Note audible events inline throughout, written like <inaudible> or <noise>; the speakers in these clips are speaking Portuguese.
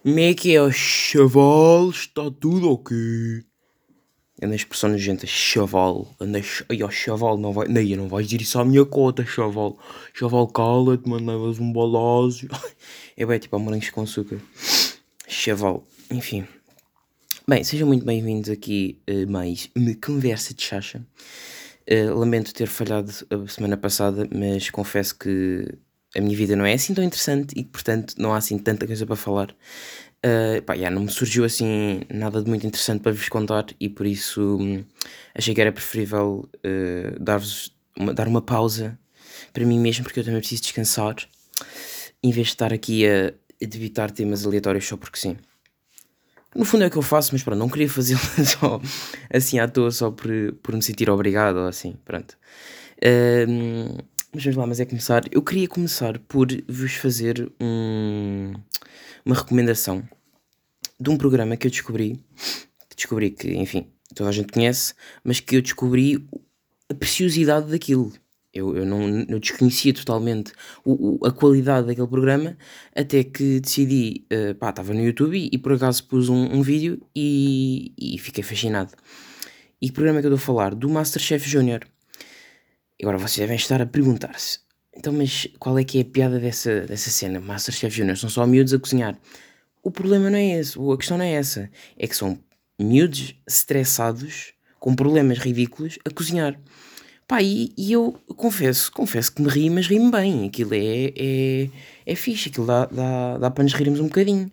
Como é que é, chaval? Está tudo ok? Anda expressão nojenta, chaval. Anda, ai, ó, chaval, não vai, nem, não vais dizer isso à minha cota, chaval. Chaval, cala-te, mano, levas um balazo. <laughs> É bem, tipo, a morangos com açúcar. Chaval, enfim. Bem, sejam muito bem-vindos aqui a mais uma conversa de chacha. Uh, lamento ter falhado a semana passada, mas confesso que a minha vida não é assim tão interessante e portanto, não há assim tanta coisa para falar. Uh, pá, yeah, não me surgiu assim nada de muito interessante para vos contar e por isso hum, achei que era preferível uh, dar-vos uma, dar uma pausa para mim mesmo, porque eu também preciso descansar, em vez de estar aqui a, a debitar temas aleatórios só porque sim. No fundo é o que eu faço, mas pronto, não queria fazê-lo <laughs> só assim à toa, só por, por me sentir obrigado ou assim, pronto. Uh, mas vamos lá, mas é começar. Eu queria começar por vos fazer um, uma recomendação de um programa que eu descobri, descobri que, enfim, toda a gente conhece, mas que eu descobri a preciosidade daquilo. Eu, eu não eu desconhecia totalmente o, o, a qualidade daquele programa até que decidi, uh, pá, estava no YouTube e, e, por acaso pus um, um vídeo e, e fiquei fascinado. E que programa é que eu estou a falar? Do Masterchef Júnior. Agora vocês devem estar a perguntar-se: então, mas qual é que é a piada dessa, dessa cena? Masterchef Junior são só miúdos a cozinhar. O problema não é esse, a questão não é essa. É que são miúdos estressados, com problemas ridículos, a cozinhar. Pá, e, e eu confesso, confesso que me ri, mas ri-me bem. Aquilo é, é, é fixe, aquilo dá, dá, dá para nos rirmos um bocadinho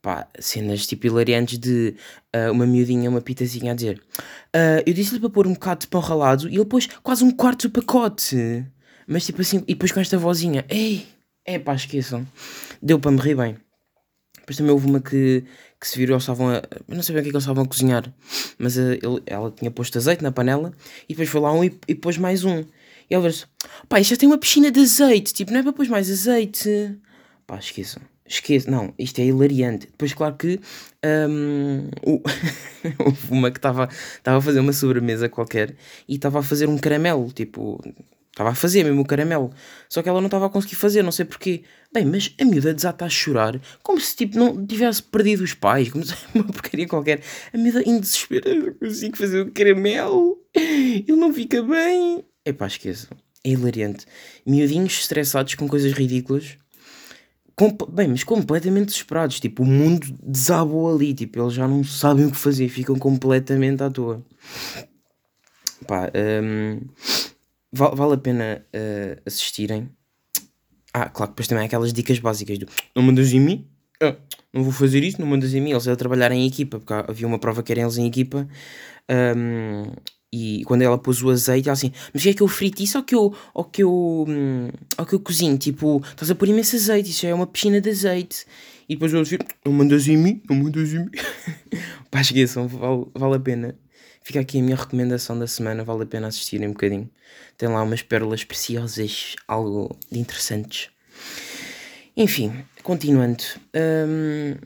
pá, cenas tipo hilariantes de uh, uma miudinha, uma pitazinha a dizer uh, eu disse-lhe para pôr um bocado de pão ralado e ele pôs quase um quarto do pacote. Mas tipo assim, e depois com esta vozinha, ei, é pá, esqueçam. Deu para me rir bem. Depois também houve uma que, que se virou, a. Não sabia o que é que eles estavam a cozinhar, mas uh, ele, ela tinha posto azeite na panela e depois foi lá um e, e pôs mais um. E ele disse: pá, isto já tem uma piscina de azeite, tipo, não é para pôr mais azeite. Pá, esqueçam. Esqueço, não, isto é hilariante. Depois, claro que um, <laughs> houve uma que estava a fazer uma sobremesa qualquer e estava a fazer um caramelo, tipo, estava a fazer mesmo o caramelo. Só que ela não estava a conseguir fazer, não sei porquê. Bem, mas a miúda desata a chorar, como se tipo não tivesse perdido os pais, como se uma porcaria qualquer. A miúda em desespero, não consigo fazer o caramelo, ele não fica bem. Epá, esqueçam, é hilariante. Miudinhos estressados com coisas ridículas bem, mas completamente desesperados. Tipo, o mundo desabou ali. Tipo, eles já não sabem o que fazer, ficam completamente à toa. Pá, um, vale, vale a pena uh, assistirem. Ah, claro que depois também há aquelas dicas básicas do não mandas em mim? Ah, não vou fazer isso, não mandas em mim. Eles a trabalhar em equipa, porque havia uma prova que eram eles em equipa. Um, e quando ela pôs o azeite, ela assim, mas é que eu frito isso ou que eu, ou que eu, hum, ou que eu cozinho? Tipo, estás a pôr imenso azeite, isso é uma piscina de azeite. E depois eu assim, não mandas em mim, não mandas em mim. <laughs> Pá, esqueçam, vale, vale a pena. Fica aqui a minha recomendação da semana, vale a pena assistirem um bocadinho. Tem lá umas pérolas preciosas, algo de interessantes. Enfim, continuando. Hum,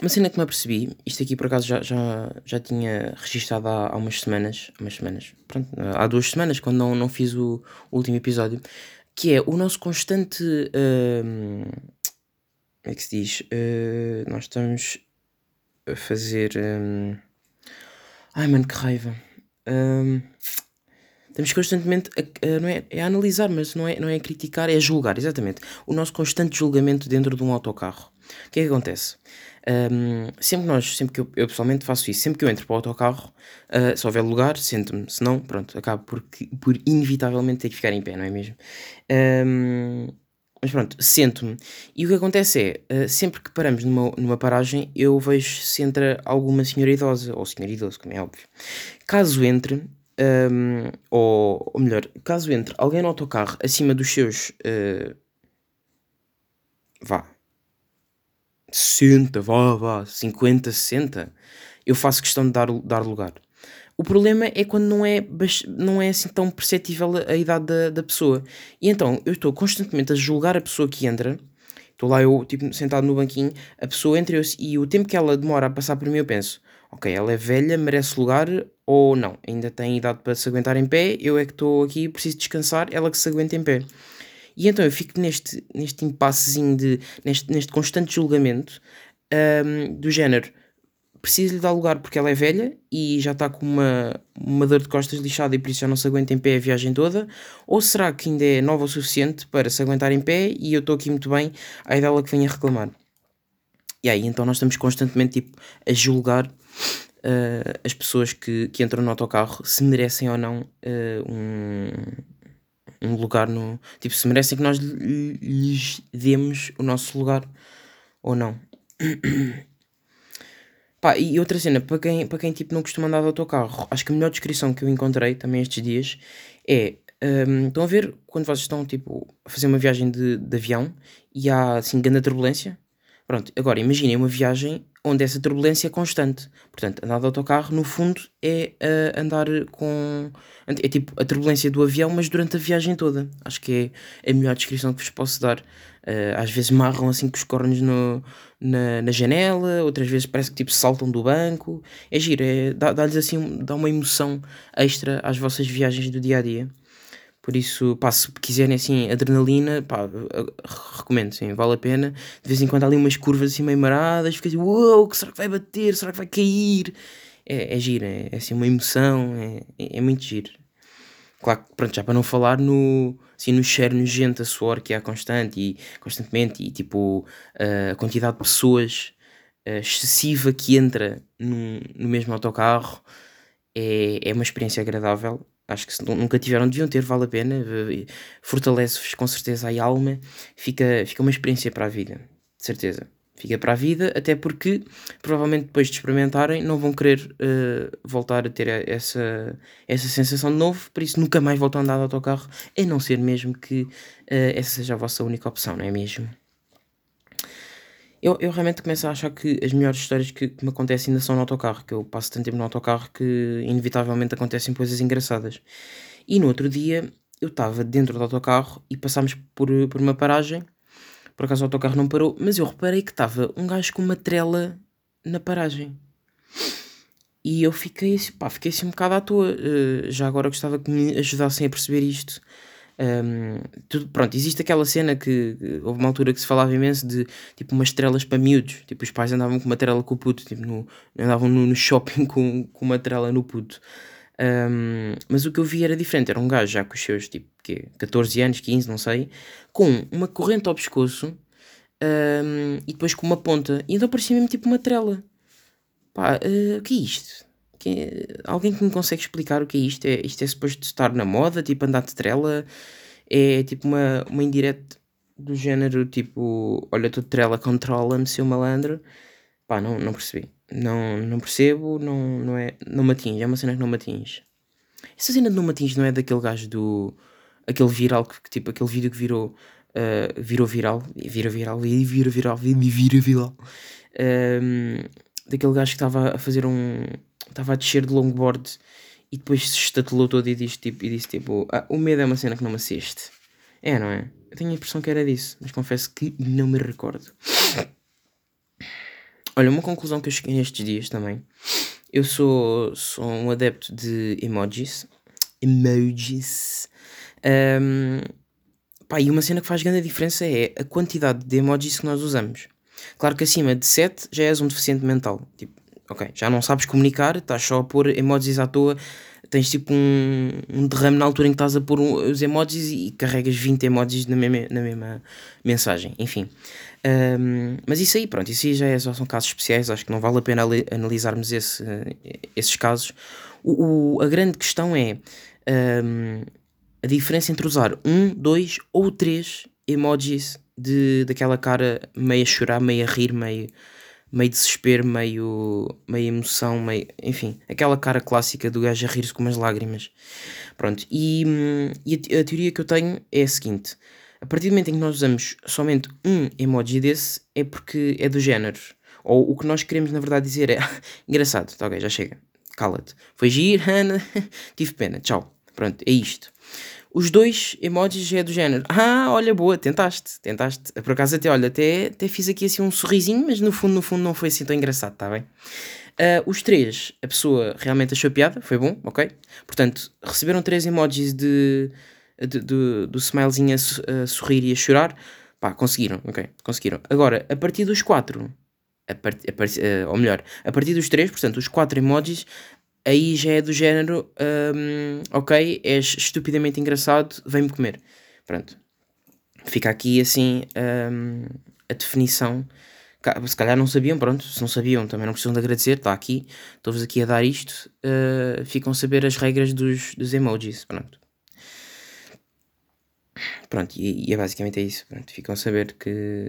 uma cena que me apercebi, isto aqui por acaso já, já, já tinha registado há, há umas semanas, umas semanas, pronto, há duas semanas, quando não, não fiz o, o último episódio, que é o nosso constante. Uh, como é que se diz? Uh, nós estamos a fazer. Um, ai mano, que raiva. Um, estamos constantemente a, a, não é, é a analisar, mas não é, não é a criticar, é a julgar, exatamente. O nosso constante julgamento dentro de um autocarro. O que é que acontece? Um, sempre nós, sempre que eu, eu, pessoalmente faço isso, sempre que eu entro para o autocarro, uh, se houver lugar, sento-me, se não, pronto, acabo por, por inevitavelmente ter que ficar em pé, não é mesmo? Um, mas pronto, sento-me. E o que acontece é, uh, sempre que paramos numa, numa paragem, eu vejo se entra alguma senhora idosa, ou senhor idoso, como é óbvio. Caso entre, um, ou, ou melhor, caso entre alguém no autocarro acima dos seus. Uh, vá, 60, vá, vá, 50, 60, eu faço questão de dar, dar lugar. O problema é quando não é, não é assim tão perceptível a, idade da, da pessoa. E então eu estou constantemente a julgar a pessoa que entra. Estou lá eu, tipo, sentado no banquinho, a pessoa entra e o tempo que ela demora a passar por mim, eu penso: ok, ela é velha, merece lugar ou não? Ainda tem idade para se aguentar em pé, eu é que estou aqui, preciso descansar, ela que se aguenta em pé. E então eu fico neste, neste impassezinho de. neste, neste constante julgamento. um, do género, preciso lhe dar lugar porque ela é velha e já está com uma, uma dor de costas lixada e por isso já não se aguenta em pé a viagem toda? Ou será que ainda é nova o suficiente para se aguentar em pé e eu estou aqui muito bem, aí dela que venha reclamar? E aí então nós estamos constantemente tipo, a julgar uh, as pessoas que, que entram no autocarro se merecem ou não uh, um, um lugar no. Tipo, se merecem que nós lhes demos o nosso lugar ou não. <clears throat> Pá, e outra cena, para quem, para quem tipo, não costuma andar de autocarro, acho que a melhor descrição que eu encontrei também estes dias é. Um, estão a ver quando vocês estão tipo, a fazer uma viagem de, de avião e há assim grande turbulência? Pronto, agora imaginem uma viagem onde essa turbulência é constante. Portanto, andar de autocarro, no fundo, é uh, andar com. É tipo a turbulência do avião, mas durante a viagem toda. Acho que é a melhor descrição que vos posso dar. Uh, às vezes marram assim com os cornos no, na, na janela, outras vezes parece que tipo saltam do banco. É giro, é, dá-lhes assim, dá uma emoção extra às vossas viagens do dia a dia. Por isso, pá, se quiserem assim adrenalina, pá, recomendo, sim, vale a pena. De vez em quando há ali umas curvas assim meio maradas, fica assim, uou, wow, será que vai bater? Será que vai cair? É, é giro, é, é assim uma emoção, é, é, é, muito giro. Claro que, pronto, já para não falar no, assim, no cheiro nojento a suor que há constante e constantemente e tipo a quantidade de pessoas excessiva que entra no, no mesmo autocarro é, é uma experiência agradável acho que se nunca tiveram, deviam ter, vale a pena, fortalece-vos com certeza a alma, fica, fica uma experiência para a vida, de certeza. Fica para a vida, até porque provavelmente depois de experimentarem não vão querer uh, voltar a ter essa, essa sensação de novo, por isso nunca mais voltam a andar de autocarro, a não ser mesmo que uh, essa seja a vossa única opção, não é mesmo? Eu, eu realmente começo a achar que as melhores histórias que, que me acontecem ainda são no autocarro, que eu passo tanto tempo no autocarro que inevitavelmente acontecem coisas engraçadas. E no outro dia eu estava dentro do autocarro e passámos por, por uma paragem. Por acaso o autocarro não parou, mas eu reparei que estava um gajo com uma trela na paragem. E eu fiquei assim, pá, fiquei assim um bocado à toa. Uh, já agora gostava que me ajudassem a perceber isto. Um, tudo, pronto, existe aquela cena que, houve uma altura que se falava imenso de tipo umas estrelas para miúdos. Tipo, os pais andavam com uma trela com o puto, tipo, no, andavam no, no shopping <laughs> com, com uma trela no puto. Um, mas o que eu vi era diferente, era um gajo já com os seus tipo quê? 14 anos, 15, não sei, com uma corrente ao pescoço um, e depois com uma ponta. E então parecia mesmo tipo uma trela. Pá, uh, o que é isto? Que, alguém que me consegue explicar o que é isto? É, isto é suposto estar na moda, tipo andar de trela? É tipo uma, uma indireta do género tipo, olha, tu trela, controla-me, seu malandro. Pá, não, não percebi. Não, não percebo, não, não, é, não me atinge. É uma cena que não me atinge. Essa cena de não me atinge não é daquele gajo do. aquele viral, que, tipo, aquele vídeo que virou. Uh, virou viral, vira viral, vira viral, e vira viral. Um, daquele gajo que estava a fazer um, estava a descer de longboard e depois se estatelou todo e disse tipo, e disse, tipo ah, o medo é uma cena que não me assiste. É, não é? Eu tenho a impressão que era disso, mas confesso que não me recordo. Olha, uma conclusão que eu cheguei nestes dias também. Eu sou, sou um adepto de emojis. Emojis. Um, pá, e uma cena que faz grande diferença é a quantidade de emojis que nós usamos. Claro que acima de 7 já és um deficiente mental. Tipo, ok, já não sabes comunicar, estás só a pôr emojis à toa, tens tipo um, um derrame na altura em que estás a pôr um, os emojis e carregas 20 emojis na mesma, na mesma mensagem, enfim. Um, mas isso aí, pronto, isso aí já, é, são casos especiais, acho que não vale a pena analisarmos esse, esses casos. O, o, a grande questão é a diferença entre usar um, dois ou três emojis de, daquela cara meio a chorar, meio a rir, meio meio desespero, meio, meio emoção, meio. Enfim, aquela cara clássica do gajo a rir-se com umas lágrimas. Pronto, e, e a, a, teoria que eu tenho é a seguinte: a partir do momento em que nós usamos somente um emoji desse, é porque é do género. Ou o que nós queremos na verdade dizer é <laughs> engraçado, tá ok, já chega, cala-te. Foi giro, <laughs> tive pena, tchau. Pronto, é isto. Os dois emojis é do género. Ah, olha, boa, tentaste, tentaste. Por acaso até, olha, até, até fiz aqui assim um sorrisinho, mas no fundo, no fundo não foi assim tão engraçado, tá bem? Uh, os três, a pessoa realmente achou piada, foi bom, ok? Portanto, receberam três emojis de, de, de do smilezinho a, a, sorrir e a chorar. Pá, conseguiram, ok? Conseguiram. Agora, a partir dos quatro, a part, a part, uh, ou melhor, a partir dos 3, portanto, os 4 emojis, aí já é do género, um, ok, és estupidamente engraçado, vem-me comer. Pronto. Fica aqui assim um, a definição. Se calhar não sabiam, pronto, se não sabiam também não precisam de agradecer, está aqui, estou-vos aqui a dar isto, uh, ficam a saber as regras dos, dos emojis, pronto. Pronto, e, e é basicamente é isso, pronto, ficam a saber que,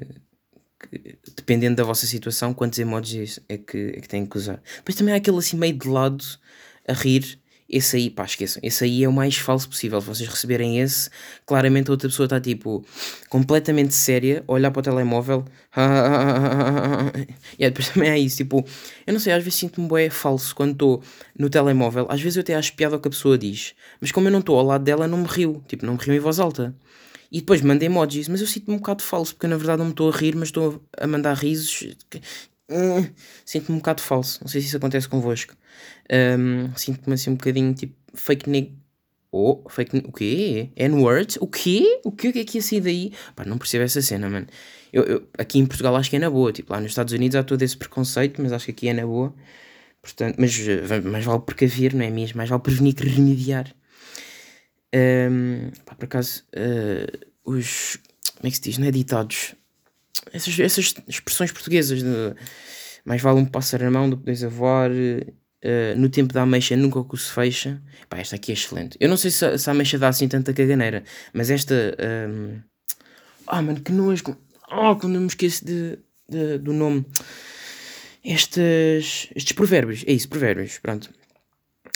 que, dependendo da vossa situação, quantos emojis é que, é que têm que usar. Depois também há aquele assim meio de lado a rir. Esse aí, pá, esqueçam. Esse aí é o mais falso possível. Se vocês receberem esse, claramente a outra pessoa está tipo completamente séria, olhar para o telemóvel. <laughs> e depois também é isso. Tipo, eu não sei, às vezes sinto-me bem falso quando estou no telemóvel. Às vezes eu até acho piada o que a pessoa diz, mas como eu não estou ao lado dela, não me rio. Tipo, não me rio em voz alta. E depois mando emojis, mas eu sinto-me um bocado falso, porque eu, na verdade não me estou a rir, mas estou a mandar risos. Hum, sinto-me um bocado falso. Não sei se isso acontece convosco. Um, sinto-me assim um bocadinho tipo fake neg. Oh, fake. O quê? N-words? O quê? O quê? O que é que ia sair daí? Pá, não percebo essa cena, mano. Eu, eu, aqui em Portugal acho que é na boa. Tipo, lá nos Estados Unidos há todo esse preconceito, mas acho que aqui é na boa. Portanto, mas eh, mais vale precaver, não é mesmo? Mais vale prevenir que remediar. Um, pá, por acaso, uh, os. Como é que se diz? Não é ditados. Essas, essas expressões portuguesas. De, mais vale um pássaro na mão do que dois a voar. Uh, no tempo da ameixa nunca o que se fecha. Pá, esta aqui é excelente. Eu não sei se, se a ameixa dá assim tanta caganeira, mas esta. Um... Ah, mano, que nojo. Oh, quando eu me esqueço de, de, do nome. Estes, estes provérbios. É isso, provérbios. Pronto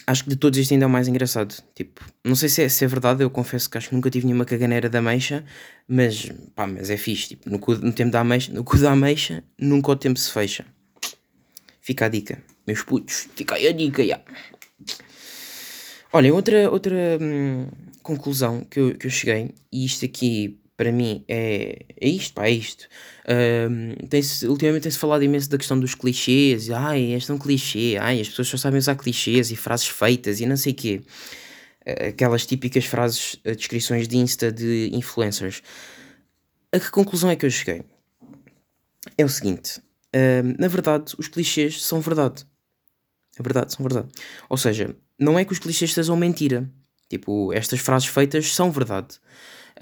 acho que de todos este ainda é o mais engraçado. Tipo, não sei se é, se é verdade, eu confesso que acho que nunca tive nenhuma caganeira da ameixa, mas pá, mas é fixe. Tipo, no, cu, no tempo da ameixa, no cu da ameixa, nunca o tempo se fecha. Fica a dica, meus putos, fica aí a dica, já. Olha, outra, outra hum, conclusão que eu, que eu cheguei, e isto aqui para mim é, é isto, pá, é isto. Um, tem ultimamente tem-se falado imenso da questão dos clichês, ai, este é um clichê, ai, as pessoas só sabem usar clichês e frases feitas e não sei o quê. Aquelas típicas frases, eh, descrições de Insta de influencers. A que conclusão é que eu cheguei? É o seguinte, um, na verdade, os clichês são verdade. É verdade, são verdade. Ou seja, não é que os clichês sejam mentira. Tipo, estas frases feitas são verdade.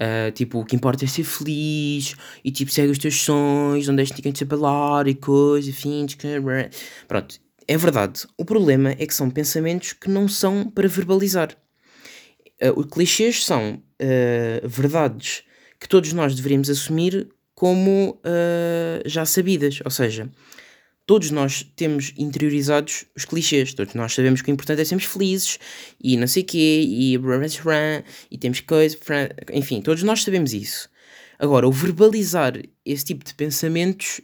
Uh, tipo, o que importa é ser feliz e tipo, segue os teus sonhos, não deixes ninguém te abalar e coisa, fins. Pronto, é verdade. O problema é que são pensamentos que não são para verbalizar. Uh, os clichês são uh, verdades que todos nós deveríamos assumir como já sabidas. Ou seja, todos nós temos interiorizados os clichês, todos nós sabemos que o importante é sermos felizes e não sei quê, e, e temos coisas, enfim, todos nós sabemos isso. Agora, o verbalizar esse tipo de pensamentos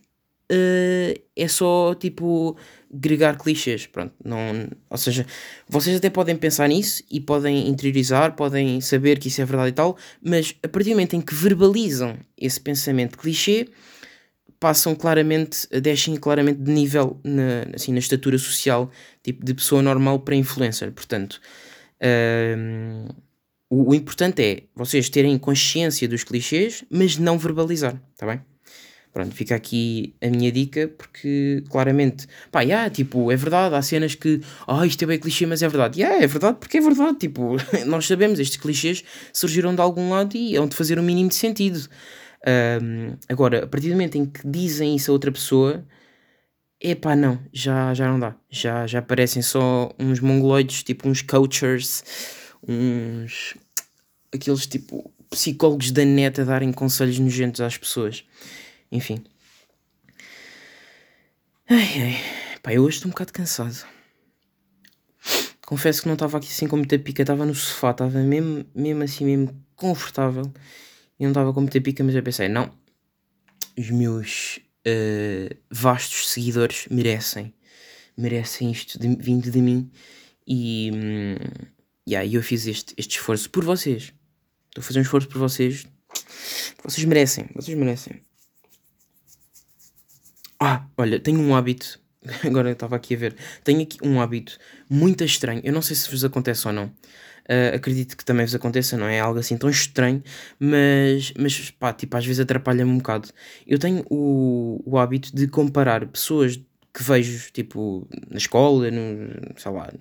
uh, é só tipo gregar clichês, pronto, não, ou seja, vocês até podem pensar nisso e podem interiorizar, podem saber que isso é verdade e tal, mas a partir do momento em que verbalizam esse pensamento clichê, passam claramente, descem claramente de nível na, assim, na estatura social, tipo de pessoa normal para influencer. Portanto, um, o, o, importante é vocês terem consciência dos clichês, mas não verbalizar, tá bem? Pronto, fica aqui a minha dica, porque claramente, pá, yeah, tipo, é verdade, há cenas que, ah, oh, isto é bem clichê, mas é verdade. Yeah, é verdade porque é verdade, tipo, <laughs> nós sabemos, estes clichês surgiram de algum lado e hão de fazer o um mínimo de sentido. Um, agora, a partir do momento em que dizem isso a outra pessoa, epá, não, já, já não dá. Já, já parecem só uns mongoloides, tipo uns coachers, uns. aqueles tipo psicólogos da net a darem conselhos nojentos às pessoas. Enfim. Ai ai. Pá, eu hoje estou um bocado cansado. Confesso que não estava aqui assim com muita pica, estava no sofá, estava mesmo, mesmo assim, mesmo confortável e não estava com muita pica, mas eu pensei, não, os meus uh, vastos seguidores merecem, merecem isto de, vindo de mim e hum, yeah, eu fiz este, este esforço por vocês. Estou a fazer um esforço por vocês. Vocês merecem, vocês merecem. Ah, olha, tenho um hábito. <laughs> Agora eu estava aqui a ver. Tenho aqui um hábito muito estranho. Eu não sei se vos acontece ou não. Uh, acredito que também vos aconteça, não é algo assim tão estranho, mas, mas pá, tipo, às vezes atrapalha-me um bocado. Eu tenho o, o hábito de comparar pessoas que vejo, tipo, na escola, no, sei lá,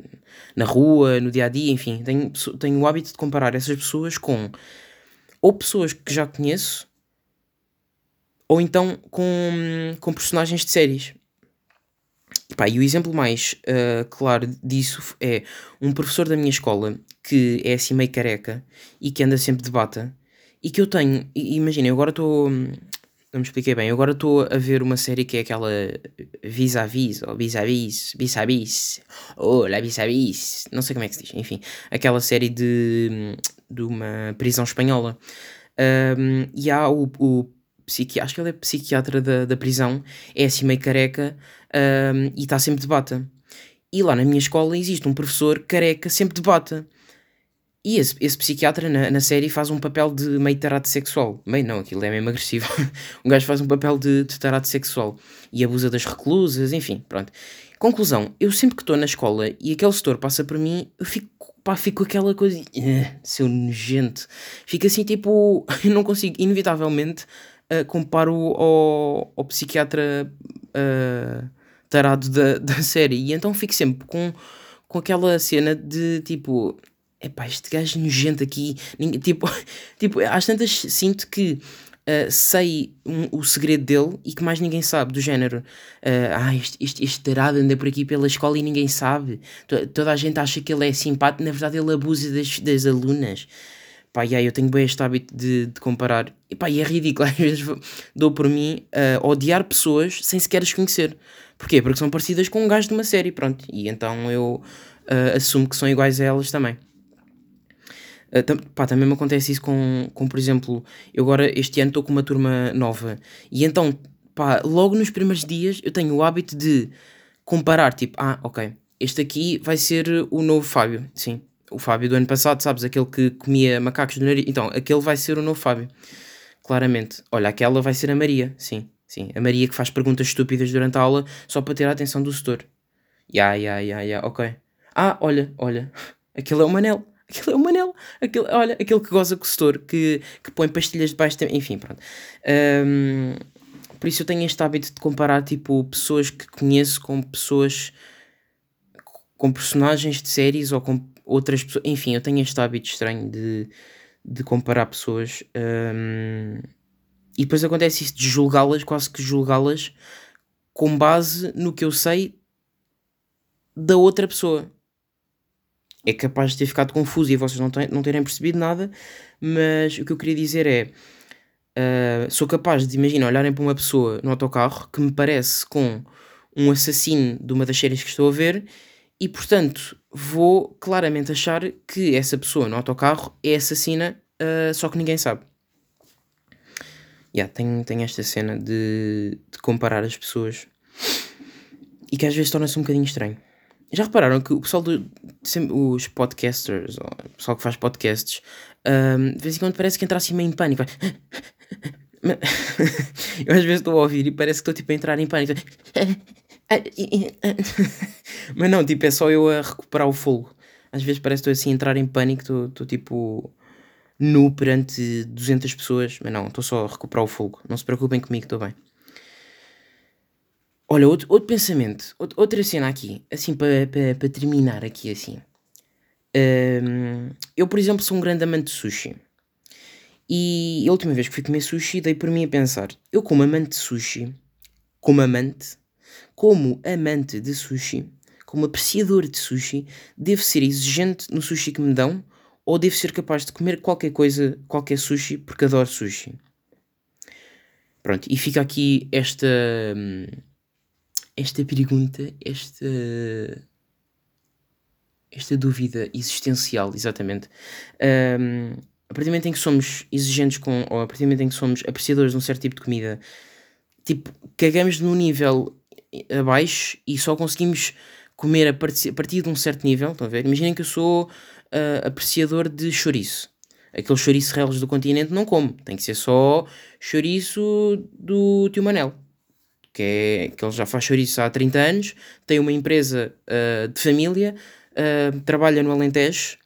na rua, no dia a dia, enfim, tenho, tenho o hábito de comparar essas pessoas com ou pessoas que já conheço ou então com, com personagens de séries. Pá, e o exemplo mais uh, claro disso é um professor da minha escola que é assim meio careca e que anda sempre de bata e que eu tenho, imaginem, agora estou, não me expliquei bem, agora estou a ver uma série que é aquela Vis-a-Vis, ou Vis-a-Vis, Vis-a-Vis, oh, la Vis-a-Vis, não sei como é que se diz, enfim, aquela série de, de uma prisão espanhola. Um, e há o, o psiqui acho que ele é psiquiatra da, da prisão, é assim meio careca um, e está sempre de bata. E lá na minha escola existe um professor careca sempre de bata. E esse, esse psiquiatra na, na série faz um papel de meio tarado sexual. Meio não, aquilo é mesmo agressivo. <laughs> um gajo faz um papel de, de tarado sexual e abusa das reclusas, enfim, pronto. Conclusão, eu sempre que estou na escola e aquele setor passa por mim, eu fico, pá, fico aquela coisa, seu nojento. Fico assim tipo, <laughs> eu não consigo, inevitavelmente, uh, comparo ao, ao psiquiatra uh, tarado da, <laughs> da série. E então fico sempre com, com aquela cena de tipo, epá, este gajo nojento aqui, tipo, <laughs> tipo, às tantas sinto que uh, sei um, o segredo dele e que mais ninguém sabe, do género, uh, ah, este, este, este tarado anda por aqui pela escola e ninguém sabe, toda a gente acha que ele é simpático, na verdade ele abusa das, das alunas. Pá, aí eu tenho bem este hábito de, de comparar. E pá, e é ridículo, <laughs> às vezes dou por mim a uh, odiar pessoas sem sequer as conhecer. Porquê? Porque são parecidas com um gajo de uma série, pronto. E então eu uh, assumo que são iguais a elas também. Uh, tam, pá, também me acontece isso com, com, por exemplo, eu agora este ano estou com uma turma nova. E então, pá, logo nos primeiros dias eu tenho o hábito de comparar, tipo, ah, ok, este aqui vai ser o novo Fábio, sim o Fábio do ano passado, sabes? Aquele que comia macacos do nariz. Então, aquele vai ser o novo Fábio. Claramente. Olha, aquela vai ser a Maria. Sim, sim. A Maria que faz perguntas estúpidas durante a aula só para ter a atenção do setor. Ya, ya, ya, ya, ok. Ah, olha, olha. <laughs> Aquele é o Manel. Aquele é o Manel. Aquele, olha, aquele que goza com o setor, que, que põe pastilhas debaixo. De... Enfim, pronto. Um, por isso eu tenho este hábito de comparar, tipo, pessoas que conheço com pessoas... Com personagens de séries ou com outras pessoas. Enfim, eu tenho este hábito estranho de, de comparar pessoas. Um, e depois acontece isso de julgá-las, quase que julgá-las com base no que eu sei da outra pessoa. É capaz de ter ficado confuso e vocês não, não terem percebido nada, mas o que eu queria dizer é. Uh, sou capaz de, imagina, olharem para uma pessoa no autocarro que me parece com um assassino de uma das séries que estou a ver e portanto vou claramente achar que essa pessoa no autocarro é assassina, uh, só que ninguém sabe. Yeah, tem, tem esta cena de, de comparar as pessoas e que às vezes torna-se um bocadinho estranho. Já repararam que o pessoal do. os podcasters, o pessoal que faz podcasts, um, de vez em quando parece que entra assim meio em pânico. <laughs> Eu às vezes estou a ouvir e parece que estou tipo a entrar em pânico. <laughs> <laughs> Mas não, tipo, é só eu a recuperar o fogo. Às vezes parece que estou assim a entrar em pânico, estou tipo nu perante 200 pessoas. Mas não, estou só a recuperar o fogo. Não se preocupem comigo, estou bem. Olha, outro, outro pensamento, outra cena aqui, assim para pa, pa terminar aqui assim. Um, eu, por exemplo, sou um grande amante de sushi. E a última vez que fui comer sushi, dei por mim a pensar: eu, como amante de sushi, como amante, como amante de sushi, como apreciador de sushi, devo ser exigente no sushi que me dão ou devo ser capaz de comer qualquer coisa, qualquer sushi, porque adoro sushi? Pronto, e fica aqui esta. Esta pergunta, esta. Esta dúvida existencial, exatamente. Um, a partir do momento em que somos exigentes com, ou a partir do momento em que somos apreciadores de um certo tipo de comida, tipo, cagamos no nível abaixo e só conseguimos comer a partir, a partir de um certo nível. Estão a ver? Imaginem que eu sou uh, apreciador de chouriço. Aqueles chouriços reles do continente não como. Tem que ser só chouriço do tio Manel. Que, é, que ele já faz chouriço há 30 anos, tem uma empresa uh, de família, uh, trabalha no Alentejo,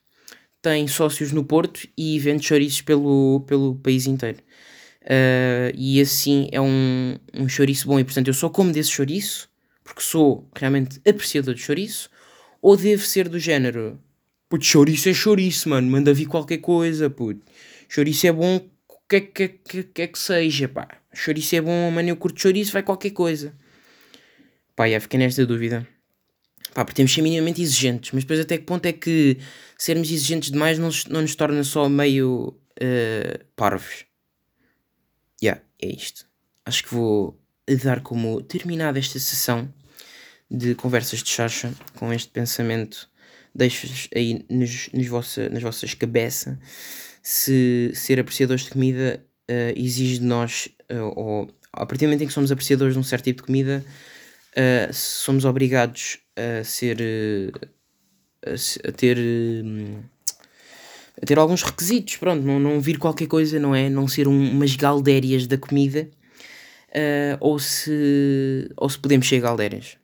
tem sócios no Porto e vende chouriços pelo, pelo país inteiro. Uh, e assim é um, um chouriço bom. E portanto, eu só como desse chouriço porque sou realmente apreciador de chouriço, ou devo ser do género puto, chouriço é chouriço, mano, manda vir qualquer coisa, puto. Chouriço é bom, o que é que, que, que, é que seja, pá. Chouriço é bom, mano, eu curto chouriço, vai qualquer coisa. Pá, já fiquei nesta dúvida. Pá, porque temos de ser minimamente exigentes, mas depois até que ponto é que sermos exigentes demais não, não nos torna só meio uh, parvos? É isto. Acho que vou dar como terminada esta sessão de conversas de chacha com este pensamento. Deixo-vos aí nos, nos vossa, nas vossas cabeças se ser apreciadores de comida uh, exige de nós, uh, ou a partir do momento em que somos apreciadores de um certo tipo de comida, uh, somos obrigados a ser. A, a, ter. A ter alguns requisitos, pronto, não, não vir qualquer coisa, não é? Não ser um, umas galdérias da comida, ou, se, ou se podemos ser galdérias.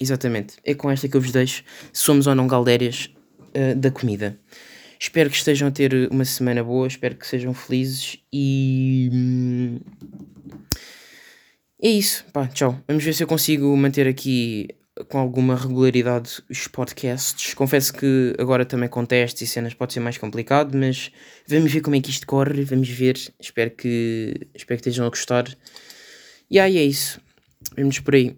Exatamente, é com esta que eu vos deixo, somos ou não galdérias da comida. Espero que estejam a ter uma semana boa, espero que sejam felizes e. Hum, é isso, pá, tchau. Vamos ver se eu consigo manter aqui com alguma regularidade os podcasts. Confesso que agora também com testes e cenas pode ser mais complicado, mas vamos ver como é que isto corre, vamos ver. Espero que, espero que estejam a gostar. E aí é isso. Vemos por aí.